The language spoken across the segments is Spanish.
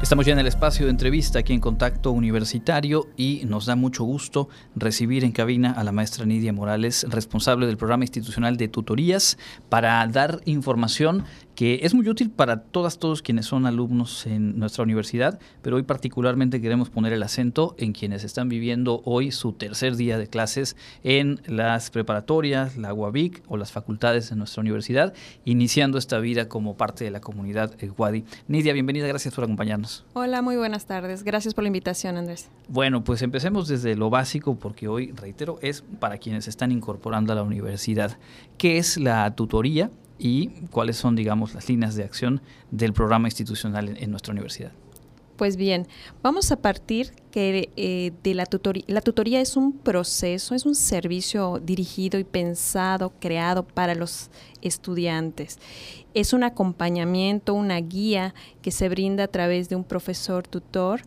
Estamos ya en el espacio de entrevista aquí en Contacto Universitario y nos da mucho gusto recibir en cabina a la maestra Nidia Morales, responsable del programa institucional de tutorías, para dar información que es muy útil para todas, todos quienes son alumnos en nuestra universidad, pero hoy particularmente queremos poner el acento en quienes están viviendo hoy su tercer día de clases en las preparatorias, la UABIC o las facultades de nuestra universidad, iniciando esta vida como parte de la comunidad Wadi. Nidia, bienvenida, gracias por acompañarnos. Hola, muy buenas tardes. Gracias por la invitación, Andrés. Bueno, pues empecemos desde lo básico porque hoy, reitero, es para quienes están incorporando a la universidad. ¿Qué es la tutoría? Y cuáles son, digamos, las líneas de acción del programa institucional en, nuestra universidad. Pues bien, vamos a partir que eh, de la tutoría. La tutoría es un proceso, es un servicio dirigido y pensado, creado para los estudiantes. Es un acompañamiento, una guía que se brinda a través de un profesor tutor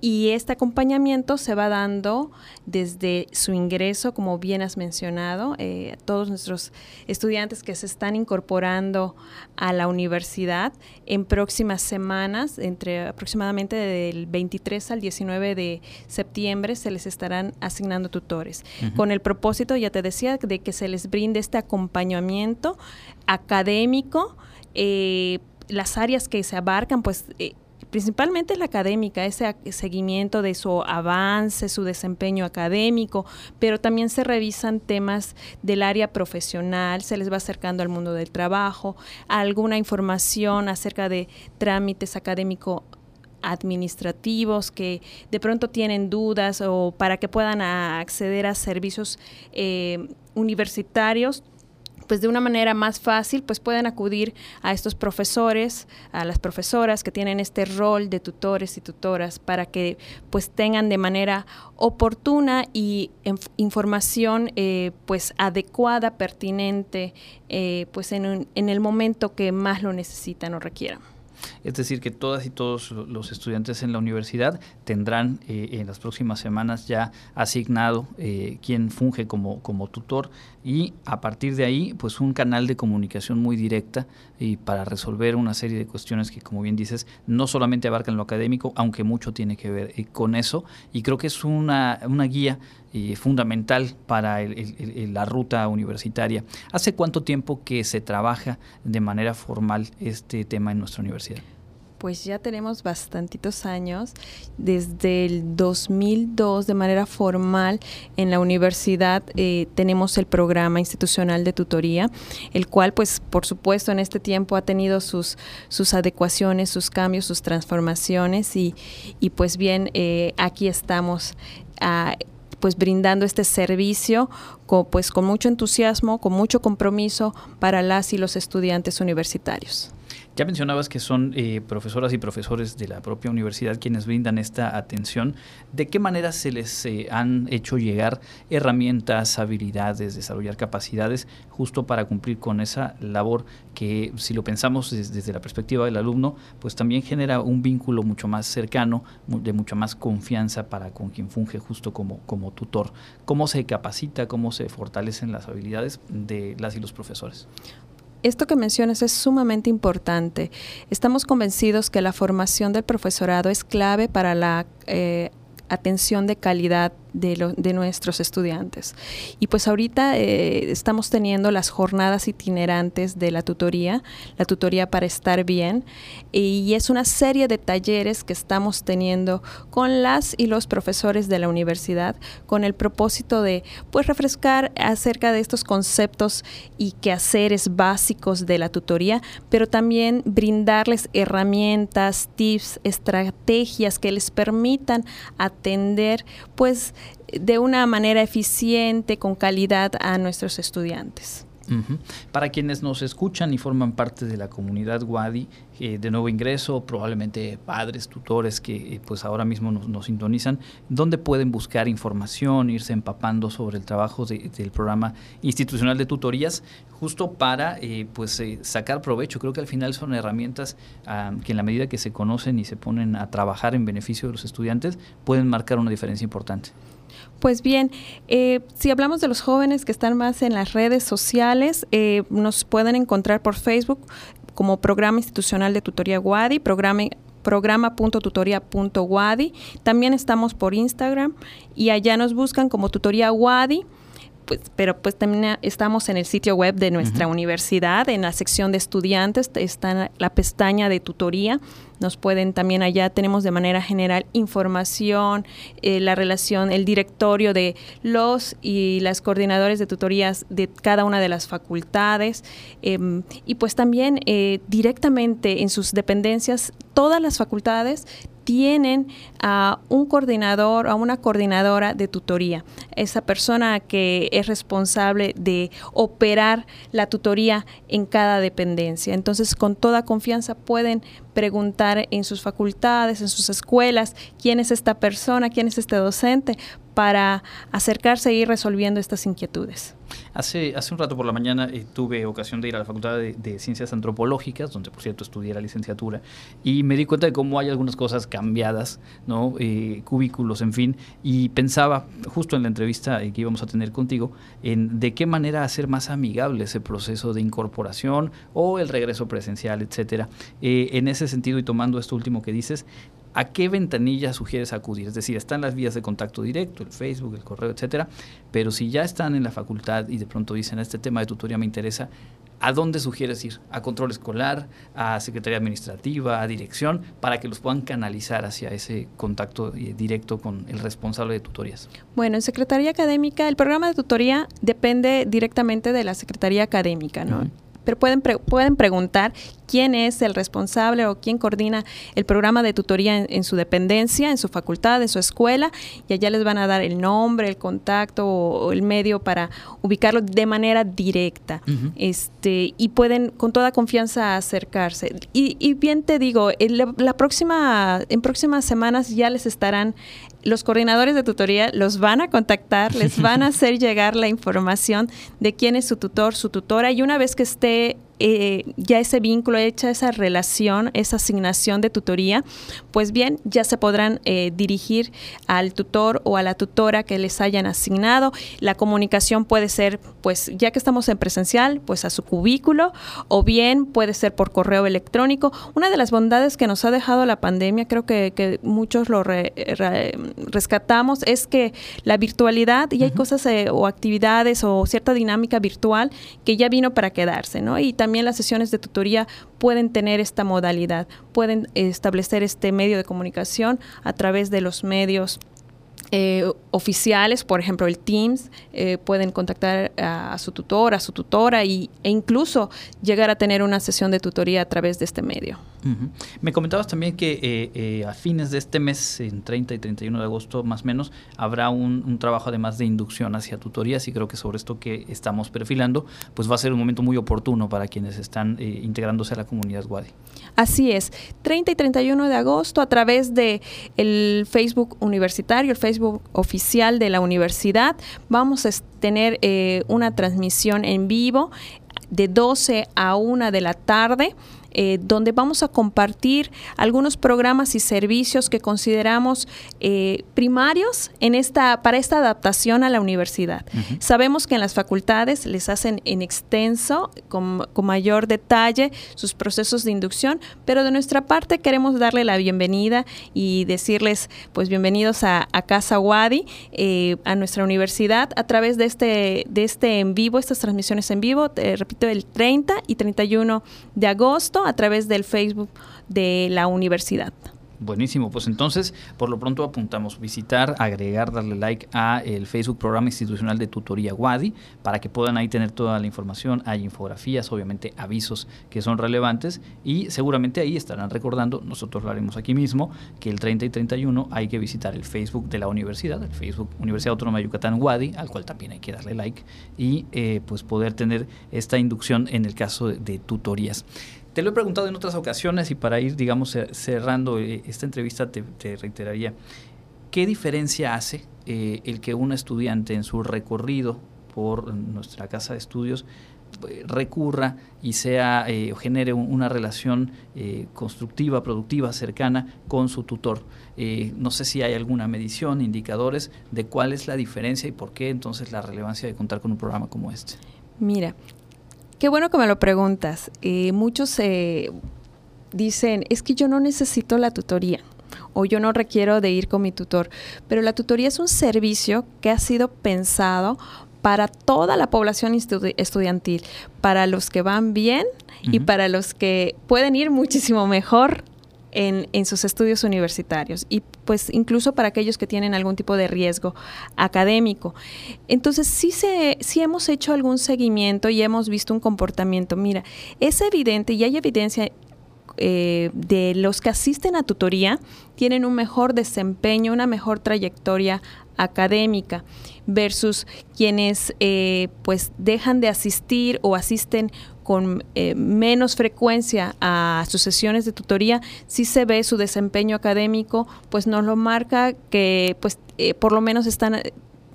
y este acompañamiento se va dando desde su ingreso, como bien has mencionado, eh, todos nuestros estudiantes que se están incorporando a la universidad en próximas semanas, entre aproximadamente del 23 al 19 de septiembre, se les estarán asignando tutores, con el propósito, ya te decía, de que se les brinde este acompañamiento académico. Eh, las áreas que se abarcan, pues eh, principalmente la académica, ese seguimiento de su avance, su desempeño académico, pero también se revisan temas del área profesional, se les va acercando al mundo del trabajo, alguna información acerca de trámites académicos administrativos que de pronto tienen dudas o para que puedan acceder a servicios eh, universitarios pues de una manera más fácil, pues pueden acudir a estos profesores, a las profesoras que tienen este rol de tutores y tutoras para que pues tengan de manera oportuna y información eh, pues adecuada, pertinente, eh, pues en, en el momento que más lo necesitan o requieran. Es decir, que todas y todos los estudiantes en la universidad tendrán eh, en las próximas semanas ya asignado eh, quien funge como, como tutor y a partir de ahí, pues un canal de comunicación muy directa y para resolver una serie de cuestiones que, como bien dices, no solamente abarcan lo académico, aunque mucho tiene que ver eh, con eso. Y creo que es una, una guía fundamental para la ruta universitaria. ¿Hace cuánto tiempo que se trabaja de manera formal este tema en nuestra universidad? pues ya tenemos bastantitos años, desde el 2002 de manera formal en la universidad eh, tenemos el programa institucional de tutoría, el cual pues por supuesto en este tiempo ha tenido sus, sus adecuaciones, sus cambios, sus transformaciones y, y pues bien, eh, aquí estamos. Ah, pues brindando este servicio pues con mucho entusiasmo, con mucho compromiso para las y los estudiantes universitarios. Ya mencionabas que son eh, profesoras y profesores de la propia universidad quienes brindan esta atención. ¿De qué manera se les eh, han hecho llegar herramientas, habilidades, desarrollar capacidades justo para cumplir con esa labor que, si lo pensamos desde, la perspectiva del alumno, pues también genera un vínculo mucho más cercano, de mucha más confianza para con quien funge justo como, como tutor? ¿Cómo se capacita, cómo se fortalecen las habilidades de las y los profesores? Esto que mencionas es sumamente importante. Estamos convencidos que la formación del profesorado es clave para la eh, atención de calidad de, nuestros estudiantes. Y pues ahorita eh, estamos teniendo las jornadas itinerantes de la tutoría, la tutoría para estar bien, y es una serie de talleres que estamos teniendo con las y los profesores de la universidad con el propósito de pues refrescar acerca de estos conceptos y quehaceres básicos de la tutoría, pero también brindarles herramientas, tips, estrategias que les permitan atender pues de una manera eficiente, con calidad a nuestros estudiantes. Para quienes nos escuchan y forman parte de la comunidad Wadi eh, de nuevo ingreso, probablemente padres, tutores que eh, pues ahora mismo nos, sintonizan, ¿dónde pueden buscar información, irse empapando sobre el trabajo del programa institucional de tutorías, justo para eh, pues sacar provecho? Creo que al final son herramientas ah, que en la medida que se conocen y se ponen a trabajar en beneficio de los estudiantes, pueden marcar una diferencia importante. Pues bien, eh, si hablamos de los jóvenes que están más en las redes sociales, eh, nos pueden encontrar por Facebook como Programa Institucional de Tutoría WADI, programa programa.tutoría.wadi. También estamos por Instagram y allá nos buscan como Tutoría Wadi pues, pero pues también estamos en el sitio web de nuestra universidad, en la sección de estudiantes, está la pestaña de tutoría. Nos pueden también allá, tenemos de manera general información, eh, la relación, el directorio de los y las coordinadores de tutorías de cada una de las facultades. Em, y pues también eh, directamente en sus dependencias, todas las facultades tienen a un coordinador, a una coordinadora de tutoría, esa persona que es responsable de operar la tutoría en cada dependencia. Entonces, con toda confianza pueden preguntar en sus facultades, en sus escuelas, quién es esta persona, quién es este docente, para acercarse e ir resolviendo estas inquietudes. Hace, hace un rato por la mañana eh, tuve ocasión de ir a la Facultad de, Ciencias Antropológicas, donde por cierto estudié la licenciatura, y me di cuenta de cómo hay algunas cosas cambiadas, ¿no? Eh, cubículos, en fin, y pensaba justo en la entrevista eh, que íbamos a tener contigo, en de qué manera hacer más amigable ese proceso de incorporación o el regreso presencial, etcétera. en ese sentido, y tomando esto último que dices, ¿A qué ventanilla sugieres acudir? Es decir, están las vías de contacto directo, el Facebook, el correo, etcétera, pero si ya están en la facultad y de pronto dicen, este tema de tutoría me interesa, ¿a dónde sugieres ir? ¿A control escolar, a secretaría administrativa, a dirección, para que los puedan canalizar hacia ese contacto eh, directo con el responsable de tutorías? Bueno, en Secretaría Académica, el programa de tutoría depende directamente de la Secretaría Académica, ¿no? pero pueden, pueden preguntar quién es el responsable o quién coordina el programa de tutoría en, su dependencia, en su facultad, en su escuela, y allá les van a dar el nombre, el contacto o, el medio para ubicarlo de manera directa. este, y pueden con toda confianza acercarse. Y, bien te digo, la próxima, en próximas semanas ya les estarán los coordinadores de tutoría los van a contactar, les van a hacer llegar la información de quién es su tutor, su tutora, y una vez que esté eh, ya ese vínculo, hecha esa relación, esa asignación de tutoría, pues bien, ya se podrán eh, dirigir al tutor o a la tutora que les hayan asignado. La comunicación puede ser, pues ya que estamos en presencial, pues a su cubículo o bien puede ser por correo electrónico. Una de las bondades que nos ha dejado la pandemia, creo que, muchos lo rescatamos, es que la virtualidad y hay cosas eh, o actividades o cierta dinámica virtual que ya vino para quedarse, ¿no? Y también las sesiones de tutoría pueden tener esta modalidad, pueden establecer este medio de comunicación a través de los medios eh, oficiales, por ejemplo el Teams, eh, pueden contactar a, su tutor, a su tutora y, e incluso llegar a tener una sesión de tutoría a través de este medio. Me comentabas también que eh, a fines de este mes, en 30 y 31 de agosto más o menos, habrá un, trabajo además de inducción hacia tutorías y creo que sobre esto que estamos perfilando, pues va a ser un momento muy oportuno para quienes están integrándose a la comunidad Wadi. Así es, 30 y 31 de agosto a través de el Facebook universitario, el Facebook oficial de la universidad. Vamos a tener eh, una transmisión en vivo de 12 a 1 de la tarde eh, donde vamos a compartir algunos programas y servicios que consideramos eh, primarios en esta, para esta adaptación a la universidad. Sabemos que en las facultades les hacen en extenso, con, mayor detalle, sus procesos de inducción, pero de nuestra parte queremos darle la bienvenida y decirles, pues bienvenidos a, Casa Wadi, eh, a nuestra universidad, a través de este, de este en vivo, estas transmisiones en vivo, repito, el 30 y 31 de agosto a través del Facebook de la universidad. Buenísimo, pues entonces por lo pronto apuntamos visitar, agregar, darle like a el Facebook Programa Institucional de Tutoría WADI para que puedan ahí tener toda la información, hay infografías, obviamente avisos que son relevantes y seguramente ahí estarán recordando, nosotros lo haremos aquí mismo, que el 30 y 31 hay que visitar el Facebook de la universidad, el Facebook Universidad Autónoma de Yucatán WADI, al cual también hay que darle like y eh, pues poder tener esta inducción en el caso de tutorías. Te lo he preguntado en otras ocasiones y para ir, digamos, cerrando eh, esta entrevista te, reiteraría, ¿qué diferencia hace eh, el que un estudiante en su recorrido por nuestra casa de estudios eh, recurra y sea o genere una relación constructiva, productiva, cercana con su tutor. no sé si hay alguna medición, indicadores de cuál es la diferencia y por qué entonces la relevancia de contar con un programa como este. Mira, Qué bueno que me lo preguntas. Eh, muchos, eh, dicen, es que yo no necesito la tutoría o yo no requiero de ir con mi tutor, pero la tutoría es un servicio que ha sido pensado para toda la población estudiantil, para los que van bien y para los que pueden ir muchísimo mejor en, sus estudios universitarios y pues incluso para aquellos que tienen algún tipo de riesgo académico. Entonces sí, se, sí hemos hecho algún seguimiento y hemos visto un comportamiento. Mira, es evidente y hay evidencia eh, de los que asisten a tutoría tienen un mejor desempeño, una mejor trayectoria académica versus quienes eh, pues dejan de asistir o asisten con eh, menos frecuencia a sus sesiones de tutoría, si se ve su desempeño académico, pues nos lo marca que pues eh, por lo menos están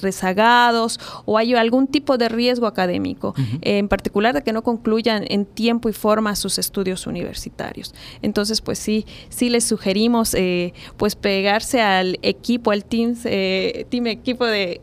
rezagados o hay algún tipo de riesgo académico, en particular de que no concluyan en tiempo y forma sus estudios universitarios. Entonces, pues sí, sí les sugerimos eh, pues pegarse al equipo, al team, eh, team equipo de,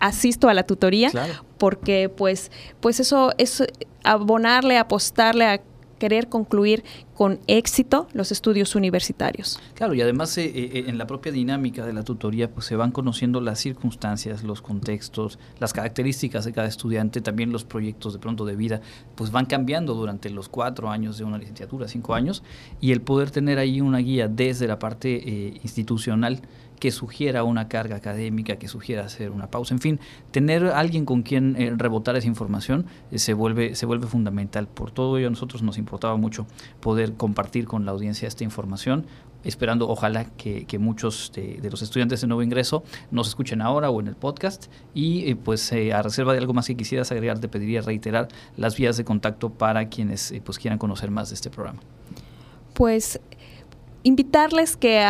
asisto a la tutoría, porque pues, pues eso es abonarle, apostarle a querer concluir con éxito los estudios universitarios. Claro, y además eh, eh, en la propia dinámica de la tutoría pues se van conociendo las circunstancias, los contextos, las características de cada estudiante, también los proyectos de pronto de vida, pues van cambiando durante los cuatro años de una licenciatura, cinco años, y el poder tener ahí una guía desde la parte eh, institucional que sugiera una carga académica, que sugiera hacer una pausa, en fin, tener alguien con quien eh, rebotar esa información eh, se, vuelve, se vuelve fundamental. Por todo ello a nosotros nos importaba mucho poder compartir con la audiencia esta información, esperando ojalá que, muchos de, los estudiantes de nuevo ingreso nos escuchen ahora o en el podcast y eh, pues a reserva de algo más que quisieras agregar te pediría reiterar las vías de contacto para quienes pues quieran conocer más de este programa. Pues invitarles que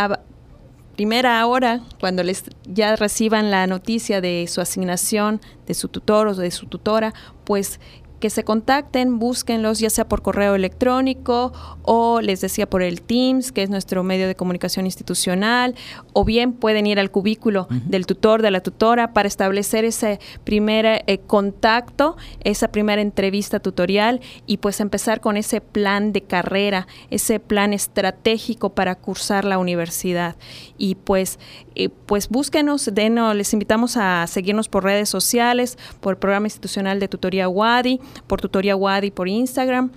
primera hora, cuando les ya reciban la noticia de su asignación, de su tutor o de su tutora, pues que se contacten, búsquenlos ya sea por correo electrónico o les decía por el Teams, que es nuestro medio de comunicación institucional, o bien pueden ir al cubículo del tutor, de la tutora, para establecer ese primer eh, contacto, esa primera entrevista tutorial y pues empezar con ese plan de carrera, ese plan estratégico para cursar la universidad. Y pues, eh, pues búsquenos, denos, les invitamos a seguirnos por redes sociales, por el programa institucional de tutoría WADI, por Tutoría Wadi por Instagram.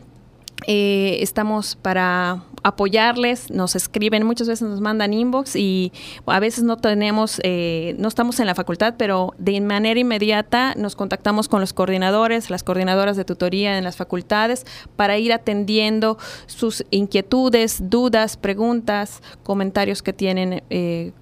Eh, estamos para apoyarles, nos escriben, muchas veces nos mandan inbox y a veces no tenemos, eh, no estamos en la facultad, pero de manera inmediata nos contactamos con los coordinadores, las coordinadoras de tutoría en las facultades para ir atendiendo sus inquietudes, dudas, preguntas, comentarios que tienen eh,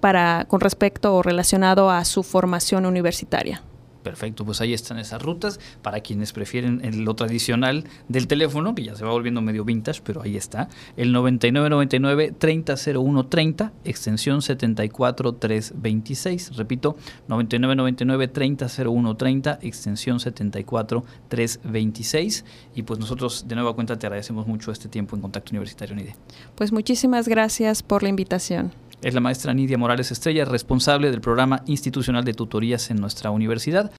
para, con respecto o relacionado a su formación universitaria. Perfecto, pues ahí están esas rutas para quienes prefieren lo tradicional del teléfono, que ya se va volviendo medio vintage, pero ahí está, el 9999 300130, extensión 74326, repito, 9999 300130, extensión 74326 y pues nosotros de nueva cuenta te agradecemos mucho este tiempo en Contacto Universitario NIDE. Pues muchísimas gracias por la invitación. Es la maestra Nidia Morales Estrella, responsable del programa institucional de tutorías en nuestra universidad.